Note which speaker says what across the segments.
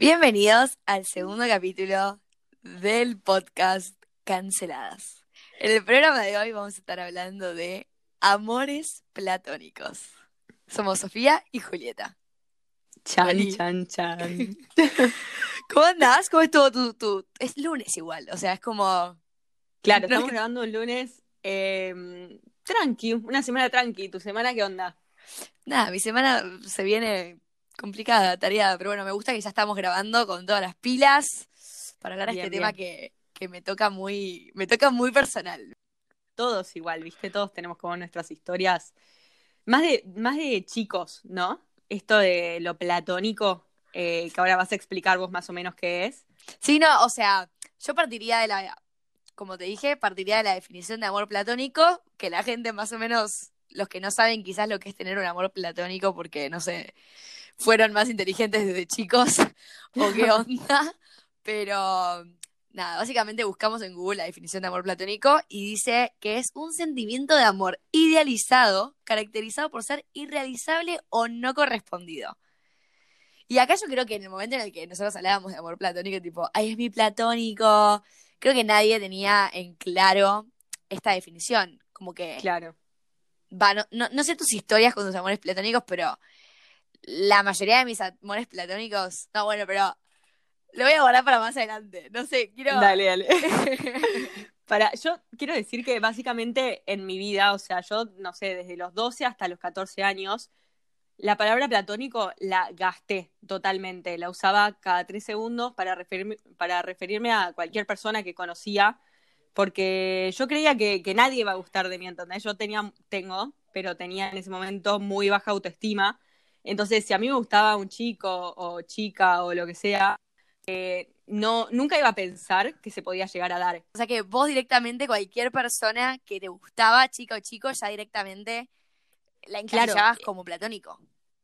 Speaker 1: Bienvenidos al segundo capítulo del podcast Canceladas. En el programa de hoy vamos a estar hablando de amores platónicos. Somos Sofía y Julieta.
Speaker 2: Chan,
Speaker 1: Oli.
Speaker 2: chan, chan.
Speaker 1: ¿Cómo andás? ¿Cómo estuvo tu, tu...? Es lunes igual, o sea, es como...
Speaker 2: Claro, estamos
Speaker 1: es
Speaker 2: grabando un lunes eh, tranqui, una semana tranqui. ¿Tu semana qué onda?
Speaker 1: Nada, mi semana se viene complicada, tareada, pero bueno, me gusta que ya estamos grabando con todas las pilas para hablar de
Speaker 2: Bien,
Speaker 1: este tema que, que me toca muy, me toca muy personal.
Speaker 2: Todos igual, ¿viste? Todos tenemos como nuestras historias. Más de, más de chicos, ¿no? Esto de lo platónico, eh, que ahora vas a explicar vos más o menos qué es.
Speaker 1: Sí, no, o sea, yo partiría de la, como te dije, partiría de la definición de amor platónico, que la gente más o menos, los que no saben quizás lo que es tener un amor platónico, porque no sé, fueron más inteligentes desde chicos o qué onda, pero nada, básicamente buscamos en Google la definición de amor platónico y dice que es un sentimiento de amor idealizado, caracterizado por ser irrealizable o no correspondido. Y acá yo creo que en el momento en el que nosotros hablábamos de amor platónico, tipo, ay, es mi platónico, creo que nadie tenía en claro esta definición. Como que,
Speaker 2: Claro.
Speaker 1: va, no, no, no sé tus historias con tus amores platónicos, pero la mayoría de mis amores platónicos, no, bueno, pero lo voy a guardar para más adelante. No sé, quiero...
Speaker 2: Dale, dale. Para, yo quiero decir que básicamente en mi vida, o sea, yo no sé, desde los 12 hasta los 14 años, la palabra platónico la gasté totalmente. La usaba cada tres segundos para referirme, para referirme a cualquier persona que conocía, porque yo creía que, que nadie iba a gustar de mí, ¿entendés? Yo tenía, tengo, pero tenía en ese momento muy baja autoestima. Entonces, si a mí me gustaba un chico o chica o lo que sea, eh, no, nunca iba a pensar que se podía llegar a dar.
Speaker 1: O sea que vos directamente, cualquier persona que te gustaba, chica o chico, ya directamente la
Speaker 2: Claro.
Speaker 1: encasillabas como platónico.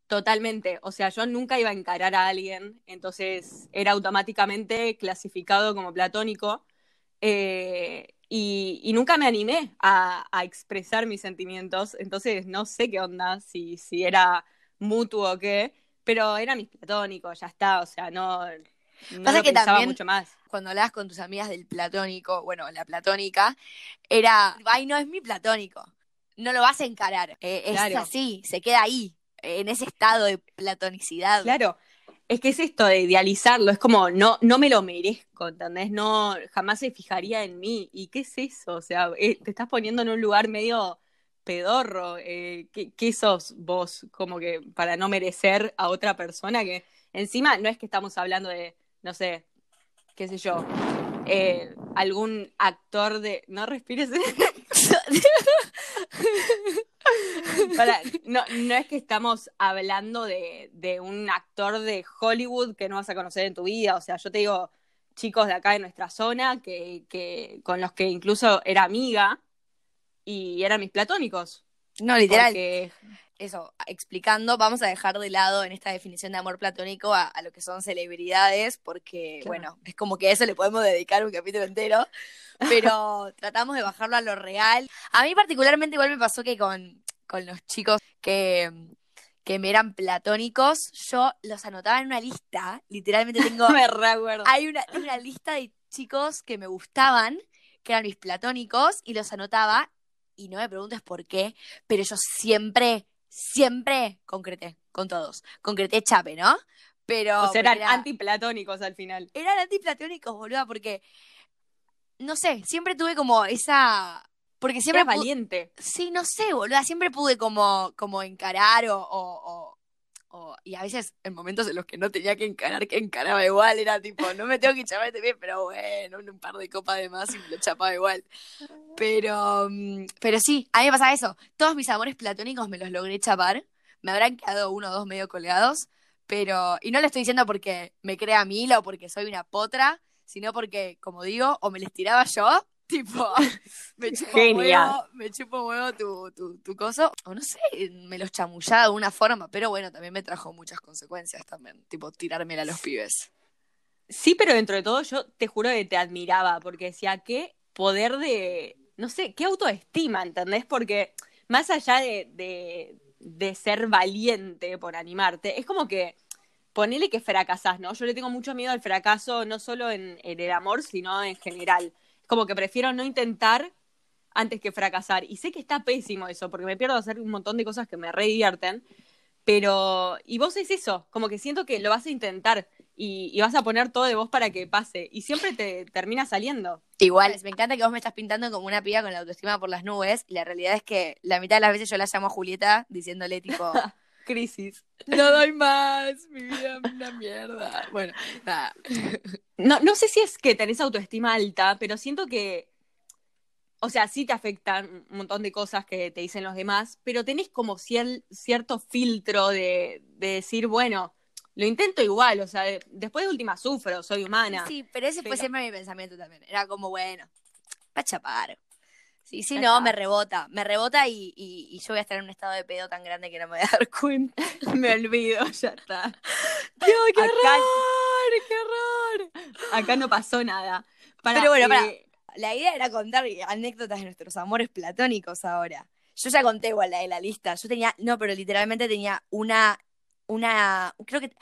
Speaker 2: Totalmente, o sea, yo nunca iba a encarar a alguien, entonces era automáticamente clasificado como platónico eh, y, y nunca me animé a, a expresar mis sentimientos, entonces no sé qué onda, si, si era mutuo o qué, pero era mis platónicos, ya está, o sea, no, no
Speaker 1: Pasa
Speaker 2: lo
Speaker 1: que
Speaker 2: pensaba
Speaker 1: también-
Speaker 2: mucho más.
Speaker 1: Cuando hablabas con tus amigas del platónico, bueno, la platónica, era, ay, no es mi platónico. No lo vas a encarar. Eh, es así, se queda ahí, en ese estado de platonicidad.
Speaker 2: Claro, es que es esto de idealizarlo, es como no, no me lo merezco, ¿entendés? No, jamás se fijaría en mí. ¿Y qué es eso? O sea, eh, te estás poniendo en un lugar medio pedorro. eh, ¿qué, sos vos como que para no merecer a otra persona que encima no es que estamos hablando de, no sé, qué sé yo, eh, algún actor de... No respires. No, no es que estamos hablando de, de un actor de Hollywood que no vas a conocer en tu vida. O sea, yo te digo chicos de acá de nuestra zona que, que con los que incluso era amiga y eran mis platónicos.
Speaker 1: No, literal.
Speaker 2: Porque,
Speaker 1: Eso, explicando, vamos a dejar de lado en esta definición de amor platónico a, a lo que son celebridades, porque,
Speaker 2: Claro.
Speaker 1: bueno, es como que a eso le podemos dedicar un capítulo entero, pero tratamos de bajarlo a lo real. A mí particularmente igual me pasó que con, con los chicos que, que me eran platónicos, yo los anotaba en una lista, literalmente tengo...
Speaker 2: me recuerdo.
Speaker 1: Hay una, hay una lista de chicos que me gustaban, que eran mis platónicos, y los anotaba, y no me preguntes por qué, pero yo siempre, siempre concreté con todos. Concreté chape, ¿no? Pero.
Speaker 2: o sea, eran
Speaker 1: era-
Speaker 2: antiplatónicos al final.
Speaker 1: eran antiplatónicos, boluda, porque. No sé, siempre tuve como esa. Porque siempre.
Speaker 2: Era valiente.
Speaker 1: Sí, no sé, boluda. Siempre pude como, como encarar o, o- o- Y a veces en momentos en los que no tenía que encarar, que encaraba igual. Era tipo, no me tengo que chapar este pie, pero bueno, un par de copas de más y me lo chapaba igual. Pero, mm, pero sí, a mí me pasaba eso. Todos mis amores platónicos me los logré chapar. Me habrán quedado uno o dos medio colgados. Pero, y no lo estoy diciendo porque me crea mil o porque soy una potra, sino porque, como digo, o me les tiraba yo, tipo, me chupo
Speaker 2: Genial.
Speaker 1: huevo, me chupo huevo tu, tu, tu coso, o no sé, me los chamullaba de alguna forma, pero bueno, también me trajo muchas consecuencias también, tipo, tirármela a los pibes.
Speaker 2: Sí, pero dentro de todo yo te juro que te admiraba, porque decía, qué poder de, no sé, qué autoestima, ¿entendés? Porque más allá de, de, de ser valiente por animarte, es como que ponele que fracasás, ¿no? Yo le tengo mucho miedo al fracaso, no solo en, en el amor, sino en general. Como que prefiero no intentar antes que fracasar. Y sé que está pésimo eso, porque me pierdo hacer un montón de cosas que me re divierten. Pero, y vos es eso, como que siento que lo vas a intentar y, y vas a poner todo de vos para que pase. Y siempre te termina saliendo.
Speaker 1: Igual, me encanta que vos me estás pintando como una piba con la autoestima por las nubes. Y la realidad es que la mitad de las veces yo la llamo a Julieta diciéndole tipo,
Speaker 2: Crisis.
Speaker 1: no doy más, mi vida es una mierda. Bueno, nada.
Speaker 2: No, no sé si es que tenés autoestima alta, pero siento que, o sea, sí te afectan un montón de cosas que te dicen los demás, pero tenés como cier- cierto filtro de, de decir, bueno, lo intento igual, o sea, de- después de última sufro, soy humana.
Speaker 1: Sí, pero ese fue siempre mi pensamiento también. Era como, bueno, va a chapar. Sí, sí,
Speaker 2: Ya
Speaker 1: no, me rebota. Me rebota y, y, y yo voy a estar en un estado de pedo tan grande que no me voy a dar cuenta.
Speaker 2: Me olvido, ya está.
Speaker 1: Dios, qué
Speaker 2: Acá-
Speaker 1: horror, qué horror.
Speaker 2: Acá no pasó nada. Para,
Speaker 1: Pero bueno,
Speaker 2: eh,
Speaker 1: pará. La idea era contar anécdotas de nuestros amores platónicos ahora. Yo ya conté igual la de la lista. Yo tenía, no, pero literalmente tenía una, una, creo que,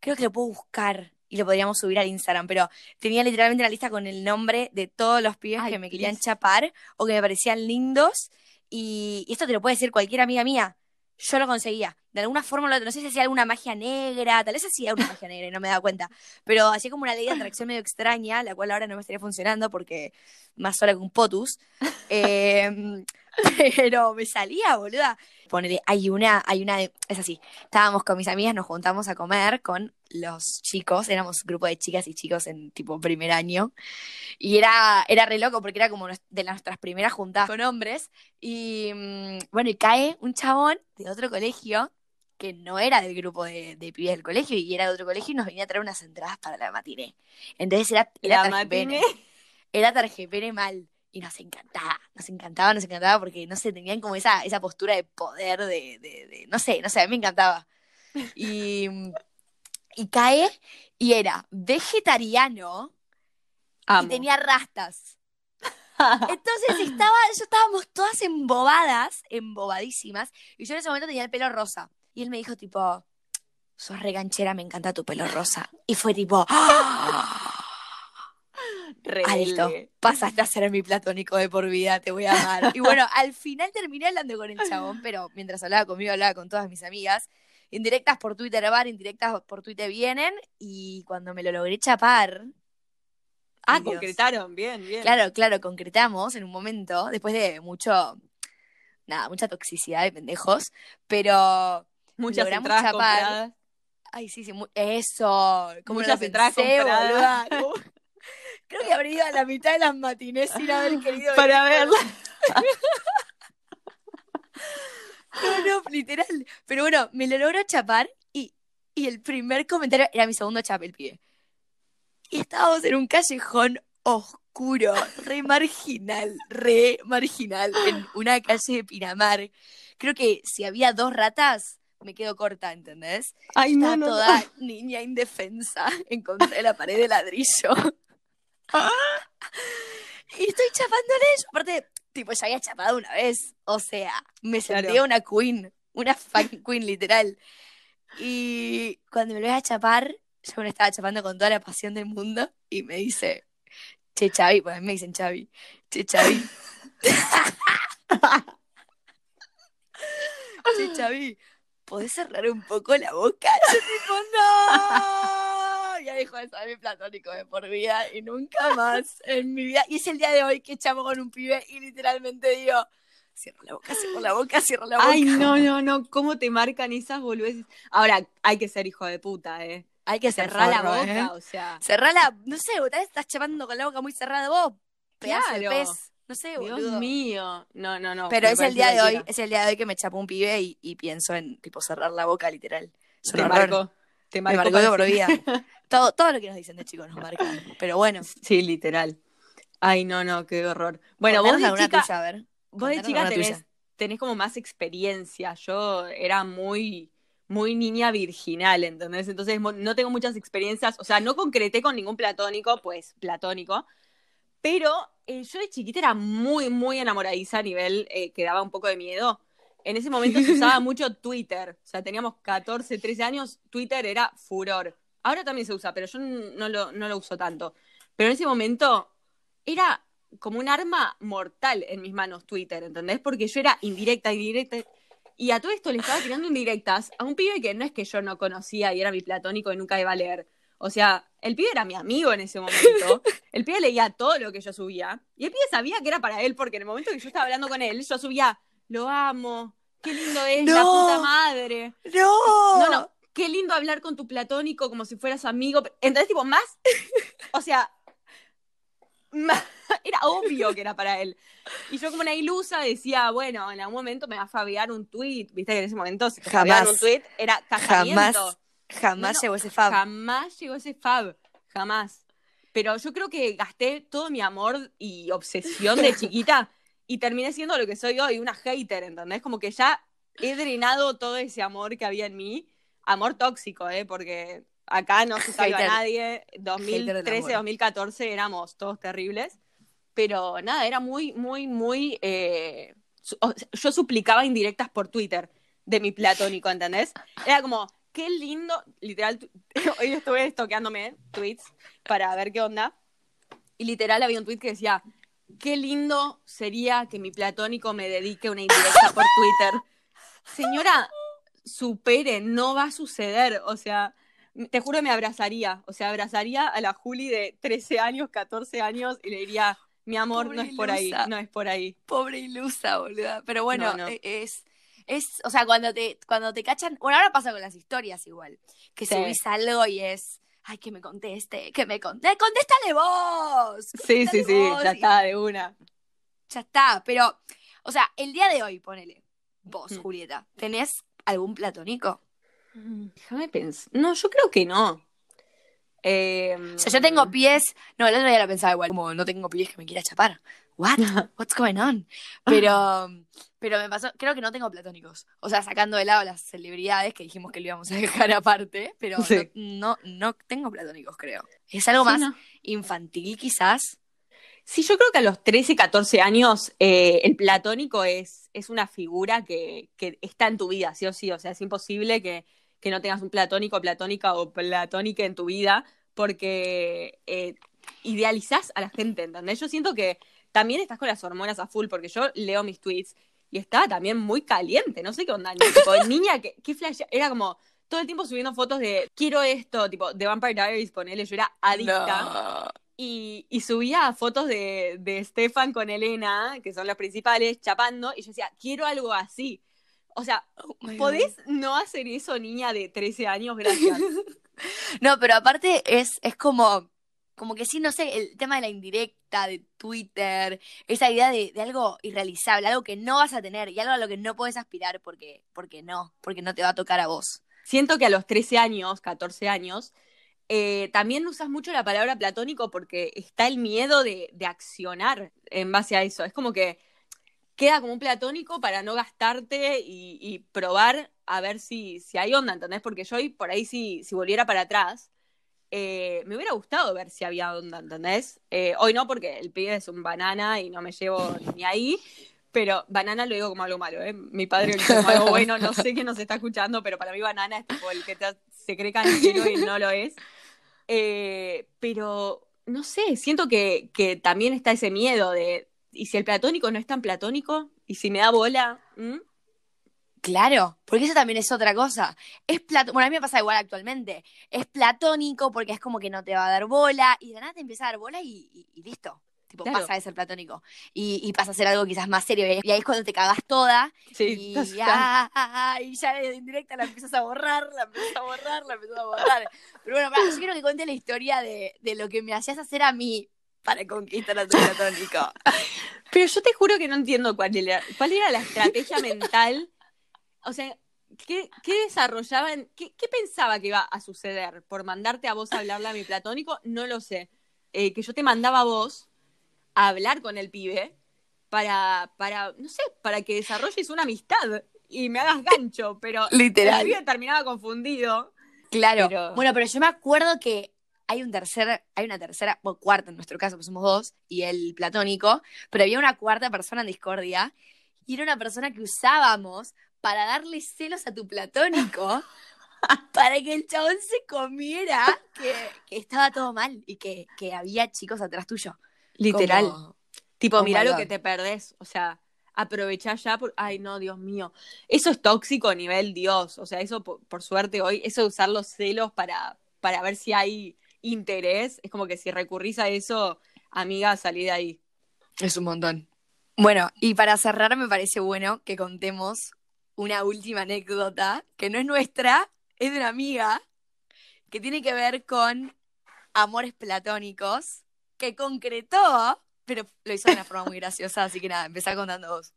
Speaker 1: creo que lo puedo buscar y lo podríamos subir al Instagram, pero tenía literalmente una lista con el nombre de todos los pibes
Speaker 2: Ay,
Speaker 1: que me querían
Speaker 2: please.
Speaker 1: chapar o que me parecían lindos y, y esto te lo puede decir cualquier amiga mía. Yo lo conseguía. De alguna forma, no sé si hacía alguna magia negra, tal vez hacía una magia negra y no me daba cuenta, pero hacía como una ley de atracción medio extraña, la cual ahora no me estaría funcionando porque más sola que un potus. Eh, pero me salía, boluda. Ponele, hay una, hay una, es así. Estábamos con mis amigas, nos juntamos a comer con los chicos, éramos un grupo de chicas y chicos en tipo primer año. Y era, era re loco porque era como de nuestras primeras juntadas con hombres. Y mm, bueno, y cae un chabón de otro colegio que no era del grupo de, de pibes del colegio y era de otro colegio y nos venía a traer unas entradas para la matiné. Entonces era, era
Speaker 2: La
Speaker 1: tarjepene.
Speaker 2: matiné.
Speaker 1: Era tarjepene mal. Y nos encantaba, nos encantaba, nos encantaba porque, no sé, tenían como esa, esa postura de poder, de, de, de- no sé, no sé, a mí me encantaba. Y, y cae y era vegetariano
Speaker 2: Amo.
Speaker 1: y tenía rastas. Entonces estaba, yo estábamos todas embobadas, embobadísimas, y yo en ese momento tenía el pelo rosa. Y él me dijo tipo, sos reganchera, me encanta tu pelo rosa. Y fue tipo, ¡ah!
Speaker 2: Rebelde.
Speaker 1: Pasaste a ser mi platónico de por vida, te voy a amar. Y bueno, al final terminé hablando con el chabón, pero mientras hablaba conmigo, hablaba con todas mis amigas. Indirectas por Twitter van, indirectas por Twitter vienen. Y cuando me lo logré chapar.
Speaker 2: Ah,
Speaker 1: Dios.
Speaker 2: concretaron, bien, bien.
Speaker 1: Claro, claro, concretamos en un momento, después de mucho. Nada, mucha toxicidad de pendejos. Pero.
Speaker 2: Muchas
Speaker 1: logramos chapar.
Speaker 2: compradas.
Speaker 1: Ay, sí, sí, mu- eso. ¿Cómo
Speaker 2: Muchas
Speaker 1: no
Speaker 2: entradas
Speaker 1: pensé,
Speaker 2: compradas.
Speaker 1: Creo que habré ido a la mitad de las matinés sin haber querido.
Speaker 2: Para verla.
Speaker 1: No, no, literal. Pero bueno, me lo logró chapar y, y el primer comentario era mi segundo chap, el pibe. Y estábamos en un callejón oscuro, re marginal, re marginal, en una calle de Pinamar. Creo que si había dos ratas, me quedo corta, ¿entendés?
Speaker 2: Ay,
Speaker 1: Estaba
Speaker 2: no, no,
Speaker 1: toda
Speaker 2: no.
Speaker 1: niña indefensa en contra de la pared de ladrillo. y estoy chapándole yo. Aparte, tipo, ya había chapado una vez. O sea, me sentía
Speaker 2: Claro.
Speaker 1: una queen. Una fucking queen, literal. Y cuando me lo voy a chapar, yo me estaba chapando con toda la pasión del mundo. Y me dice, che, Chavi, pues a mí me dicen Chavi. Che, Chavi. che, Chavi, ¿podés cerrar un poco la boca? Yo tipo, no. Dejó de ser mi platónico de por vida y nunca más en mi vida. Y es el día de hoy que chamo con un pibe y literalmente digo, cierro la boca, cierro la boca, cierro la boca.
Speaker 2: Ay, no, no, no. ¿Cómo te marcan esas boludeces? Ahora, hay que ser hijo de puta, ¿eh?
Speaker 1: Hay que cerrar
Speaker 2: Cerrar la boca,
Speaker 1: ¿eh?
Speaker 2: o sea.
Speaker 1: Cerrá la, no sé, vez estás chapando con la boca muy cerrada vos, pedazo de
Speaker 2: Claro.
Speaker 1: pez. No sé,
Speaker 2: Dios
Speaker 1: boludo.
Speaker 2: mío. No, no, no.
Speaker 1: Pero es el día de hoy, es el día de hoy que me chapó un pibe y, y pienso en tipo cerrar la boca literal. Es un
Speaker 2: Te marcó.
Speaker 1: Me
Speaker 2: marcó,
Speaker 1: por vida. Todo, todo lo que nos dicen de chicos nos marca. Pero bueno.
Speaker 2: Sí, literal. Ay, no, no, qué horror. Bueno, vos de chica,
Speaker 1: tuya, a ver.
Speaker 2: vos de
Speaker 1: Contanos
Speaker 2: chica
Speaker 1: alguna
Speaker 2: tenés, tenés como más experiencia. Yo era muy, muy niña virginal, ¿entendés? Entonces no tengo muchas experiencias. O sea, no concreté con ningún platónico, pues platónico. Pero eh, yo de chiquita era muy, muy enamoradiza a nivel eh, que daba un poco de miedo. En ese momento se usaba mucho Twitter. O sea, teníamos 14, 13 años, Twitter era furor. Ahora también se usa, pero yo no lo, no lo uso tanto. Pero en ese momento era como un arma mortal en mis manos Twitter, ¿entendés? Porque yo era indirecta, indirecta. Y a todo esto le estaba tirando indirectas a un pibe que no es que yo no conocía y era mi platónico y nunca iba a leer. O sea, el pibe era mi amigo en ese momento. El pibe leía todo lo que yo subía. Y el pibe sabía que era para él, porque en el momento que yo estaba hablando con él, yo subía, lo amo, qué lindo es, la puta madre.
Speaker 1: No.
Speaker 2: No, no, qué lindo hablar con tu platónico como si fueras amigo. Entonces, tipo, más. O sea, era obvio que era para él. Y yo como una ilusa decía, bueno, en algún momento me va a fabiar un tweet, viste que en ese momento si te
Speaker 1: jamás
Speaker 2: un tweet era casamiento.
Speaker 1: Jamás, jamás llegó ese fab.
Speaker 2: Jamás llegó ese fab, jamás. Pero yo creo que gasté todo mi amor y obsesión de chiquita y terminé siendo lo que soy hoy, una hater, ¿entendés? Como que ya he drenado todo ese amor que había en mí, amor tóxico, ¿eh? Porque acá no se salva nadie, 2013, 2014 éramos todos terribles, pero nada, era muy, muy, muy... Eh, yo suplicaba indirectas por Twitter de mi platónico, ¿entendés? Era como, qué lindo, literal, hoy estuve estoqueándome tweets para ver qué onda, y literal había un tweet que decía, qué lindo sería que mi platónico me dedique una indirecta por Twitter. Señora, supere, no va a suceder, o sea, te juro me abrazaría, o sea, abrazaría a la Juli de 13 años, 14 años y le diría, mi amor, no es por ahí, no es por ahí.
Speaker 1: Pobre ilusa, boluda. Pero bueno, e, es, es, o sea, cuando te, cuando te cachan, bueno, ahora pasa con las historias igual, que subís algo y es, ay, que me conteste, que me conteste, contéstale vos.
Speaker 2: sí, sí, sí, ya está, de una.
Speaker 1: Ya está, pero, o sea, el día de hoy, ponele, vos. Julieta, ¿tenés algún platónico?
Speaker 2: Mm, déjame pensar. No, yo creo que no.
Speaker 1: Em, o sea, yo tengo pies. No, el otro día lo pensaba igual, como no tengo pies que me quiera chapar. What? What's going on? Pero, pero me pasó, creo que no tengo platónicos. O sea, sacando de lado las celebridades que dijimos que lo íbamos a dejar aparte, pero no, no, tengo platónicos, creo. Es algo más infantil, quizás.
Speaker 2: Sí, yo creo que a los 13, 14 años eh, el platónico es, es una figura que, que, está en tu vida, sí o sí. O sea, es imposible que, que no tengas un platónico, platónica o platónica en tu vida, porque eh, idealizás a la gente, ¿entendés? Yo siento que también estás con las hormonas a full, porque yo leo mis tweets y estaba también muy caliente, no sé qué onda, tipo, niña, ¿qué, qué flash? Era como todo el tiempo subiendo fotos de quiero esto, tipo, de Vampire Diaries, ponele, yo era adicta. Y, y, subía fotos de, de Stefan con Elena, que son las principales, chapando, y yo decía, quiero algo así. O sea, oh ¿podés no hacer eso, niña de 13 años? Gracias.
Speaker 1: no, pero aparte es, es como, como que sí, no sé, el tema de la indirecta, de Twitter, esa idea de, algo irrealizable, algo que no vas a tener y algo a lo que no puedes aspirar porque, porque no, porque no te va a tocar a vos.
Speaker 2: Siento que a los 13 años, 14 años, eh, también usas mucho la palabra platónico porque está el miedo de, de accionar en base a eso. Es como que queda como un platónico para no gastarte y, probar a ver si, si, hay onda, ¿entendés? Porque yo hoy, por ahí, si, si volviera para atrás, eh, me hubiera gustado ver si había onda, ¿entendés? Eh, hoy no, porque el pibe es un banana y no me llevo ni ahí. Pero banana lo digo como algo malo, ¿eh? Mi padre lo dice como algo bueno, no sé quién nos está escuchando, pero para mí banana es tipo el que se cree canchero y no lo es. Eh, pero, no sé, siento que, que también está ese miedo de, ¿Y si el platónico no es tan platónico? ¿Y si me da bola?
Speaker 1: Claro, porque eso también es otra cosa. Es plato bueno, a mí me pasa igual actualmente. Es platónico porque es como que no te va a dar bola y de nada te empieza a dar bola y, listo. Tipo, pasa de ser platónico. Y, pasa a ser algo quizás más serio. Y ahí es cuando te cagas toda.
Speaker 2: Sí,
Speaker 1: y, ya, y ya de indirecta la empiezas a borrar, la empiezas a borrar, la empiezas a borrar. Pero bueno, yo quiero que cuente la historia de, de lo que me hacías hacer a mí para conquistar a tu platónico.
Speaker 2: Pero yo te juro que no entiendo cuál era, cuál era la estrategia mental. O sea, ¿qué, qué desarrollaban? Qué, pensaba que iba a suceder por mandarte a vos a hablarle a mi platónico? No lo sé. Eh, que yo te mandaba a vos a hablar con el pibe para, para, no sé, para que desarrolles una amistad y me hagas gancho, pero
Speaker 1: Literal.
Speaker 2: el pibe terminaba confundido.
Speaker 1: Claro. Bueno, pero yo me acuerdo que hay un tercer, hay una tercera, o cuarta en nuestro caso, pues somos dos, y el platónico, pero había una cuarta persona en discordia, y era una persona que usábamos para darle celos a tu platónico para que el chabón se comiera que, que estaba todo mal y que, que había chicos atrás tuyo.
Speaker 2: Literal.
Speaker 1: Como-
Speaker 2: Tipo,
Speaker 1: Oh
Speaker 2: mirá
Speaker 1: my
Speaker 2: lo que te perdés. O sea, aprovechá ya. Por... Ay, no, Dios mío. Eso es tóxico a nivel Dios. O sea, eso, por, por suerte, hoy, eso de usar los celos para, para ver si hay interés, es como que si recurrís a eso, amiga, salí de ahí.
Speaker 1: Es un montón. Bueno, y para cerrar me parece bueno que contemos una última anécdota, que no es nuestra, es de una amiga, que tiene que ver con amores platónicos, que concretó, pero lo hizo de una forma muy graciosa, así que nada, empezá contando vos.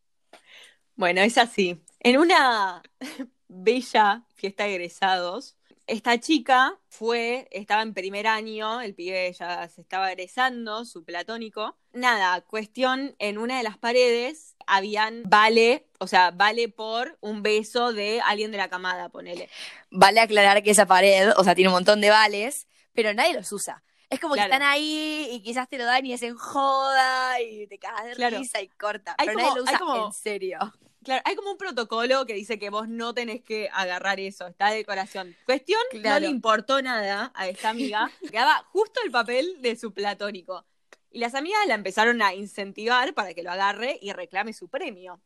Speaker 2: Bueno, es así. En una bella fiesta de egresados, esta chica fue, estaba en primer año, el pibe ya se estaba egresando, su platónico. Nada, cuestión, en una de las paredes habían vale, o sea, vale por un beso de alguien de la camada, ponele.
Speaker 1: Vale aclarar que esa pared, o sea, tiene un montón de vales, pero nadie los usa. Es como
Speaker 2: Claro.
Speaker 1: que están ahí y quizás te lo dan y es en joda y te cagas de
Speaker 2: Claro.
Speaker 1: risa y corta.
Speaker 2: Hay
Speaker 1: pero
Speaker 2: como-
Speaker 1: nadie lo
Speaker 2: hay
Speaker 1: usa
Speaker 2: como-
Speaker 1: en serio.
Speaker 2: Claro, hay como un protocolo que dice que vos no tenés que agarrar eso, está de decoración. Cuestión, no le importó nada a esta amiga, quedaba justo el papel de su platónico. Y las amigas la empezaron a incentivar para que lo agarre y reclame su premio.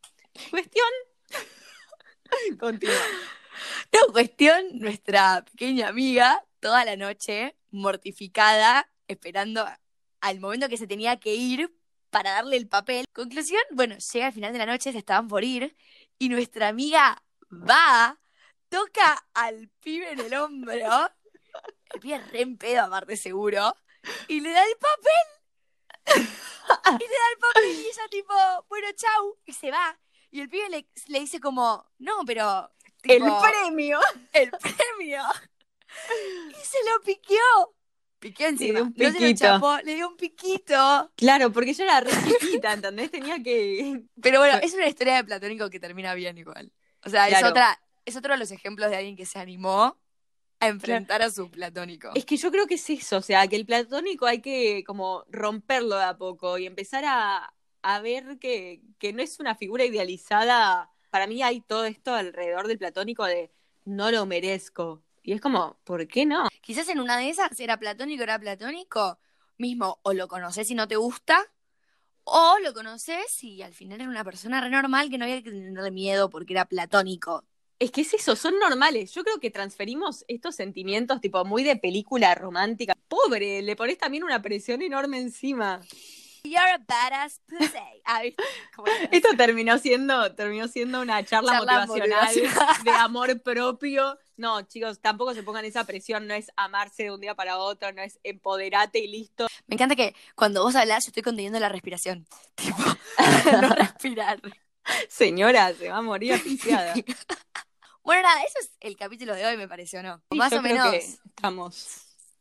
Speaker 2: Cuestión. Continúa.
Speaker 1: No, cuestión, nuestra pequeña amiga, toda la noche, mortificada, esperando al momento que se tenía que ir para darle el papel. Conclusión, bueno, llega al final de la noche, se estaban por ir, y nuestra amiga va, toca al pibe en el hombro, el pibe re en pedo, aparte seguro, y le da el papel. Y le da el papel y ella tipo, bueno, chau, y se va. Y el pibe le, le dice como, no, pero...
Speaker 2: El premio.
Speaker 1: el premio. Y se lo piqueó. Piqueó encima.
Speaker 2: dio un
Speaker 1: No se lo
Speaker 2: piquito.
Speaker 1: chapó, le dio un piquito.
Speaker 2: Claro, porque ella era re chiquita, ¿entendés? Tenía que.
Speaker 1: Pero bueno, es una historia de Platónico que termina bien igual. O sea, es otra, es otro de los ejemplos de alguien que se animó a enfrentar a su Platónico.
Speaker 2: Es que yo creo que es eso, o sea, que el platónico hay que como romperlo de a poco y empezar a, a ver que, que no es una figura idealizada. Para mí hay todo esto alrededor del platónico de no lo merezco. Y es como, ¿por qué no?
Speaker 1: Quizás en una de esas era Platónico, era Platónico, mismo o lo conoces y no te gusta, o lo conoces y al final era una persona re normal que no había que tenerle miedo porque era Platónico.
Speaker 2: Es que es eso, son normales. Yo creo que transferimos estos sentimientos tipo muy de película romántica. Pobre, le pones también una presión enorme encima.
Speaker 1: You're a badass pussy. Ah. Como era.
Speaker 2: Esto terminó siendo, terminó siendo una charla,
Speaker 1: Charla
Speaker 2: motivacional
Speaker 1: motivacional.
Speaker 2: de amor propio. No, chicos, tampoco se pongan esa presión, no es amarse de un día para otro, no es empoderate y listo.
Speaker 1: Me encanta que cuando vos hablas yo estoy conteniendo la respiración. Tipo, no respirar.
Speaker 2: Señora, se va a morir asfixiada.
Speaker 1: Bueno, nada, eso es el capítulo de hoy, me pareció, ¿no?
Speaker 2: Sí,
Speaker 1: Más
Speaker 2: yo
Speaker 1: o
Speaker 2: creo
Speaker 1: menos
Speaker 2: que estamos.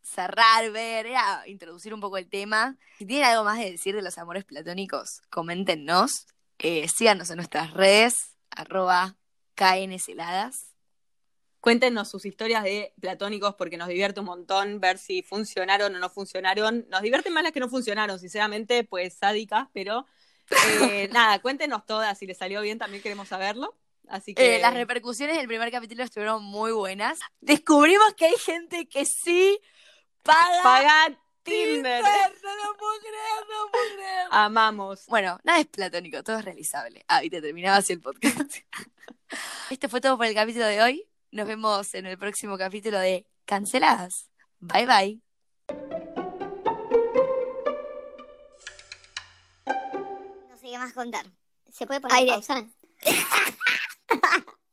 Speaker 1: cerrar, ver, era introducir un poco el tema. Si tienen algo más de decir de los amores platónicos, coméntenos. Eh, síganos en nuestras redes, arroba KNCeladas.
Speaker 2: Cuéntenos sus historias de platónicos porque nos divierte un montón ver si funcionaron o no funcionaron. Nos divierten más las que no funcionaron, sinceramente, pues sádicas, pero eh, nada, cuéntenos todas, si les salió bien también queremos saberlo. Así que
Speaker 1: Eh, las repercusiones del primer capítulo estuvieron muy buenas. Descubrimos que hay gente que sí paga,
Speaker 2: paga
Speaker 1: Tinder.
Speaker 2: Tinder.
Speaker 1: No lo puedo creer, no lo puedo creer.
Speaker 2: Amamos.
Speaker 1: Bueno, nada es platónico, todo es realizable. Ah, y te terminaba así el podcast. Esto fue todo por el capítulo de hoy. Nos vemos en el próximo capítulo de Canceladas. Bye bye.
Speaker 3: No sé qué más contar. ¿Se puede poner pausa?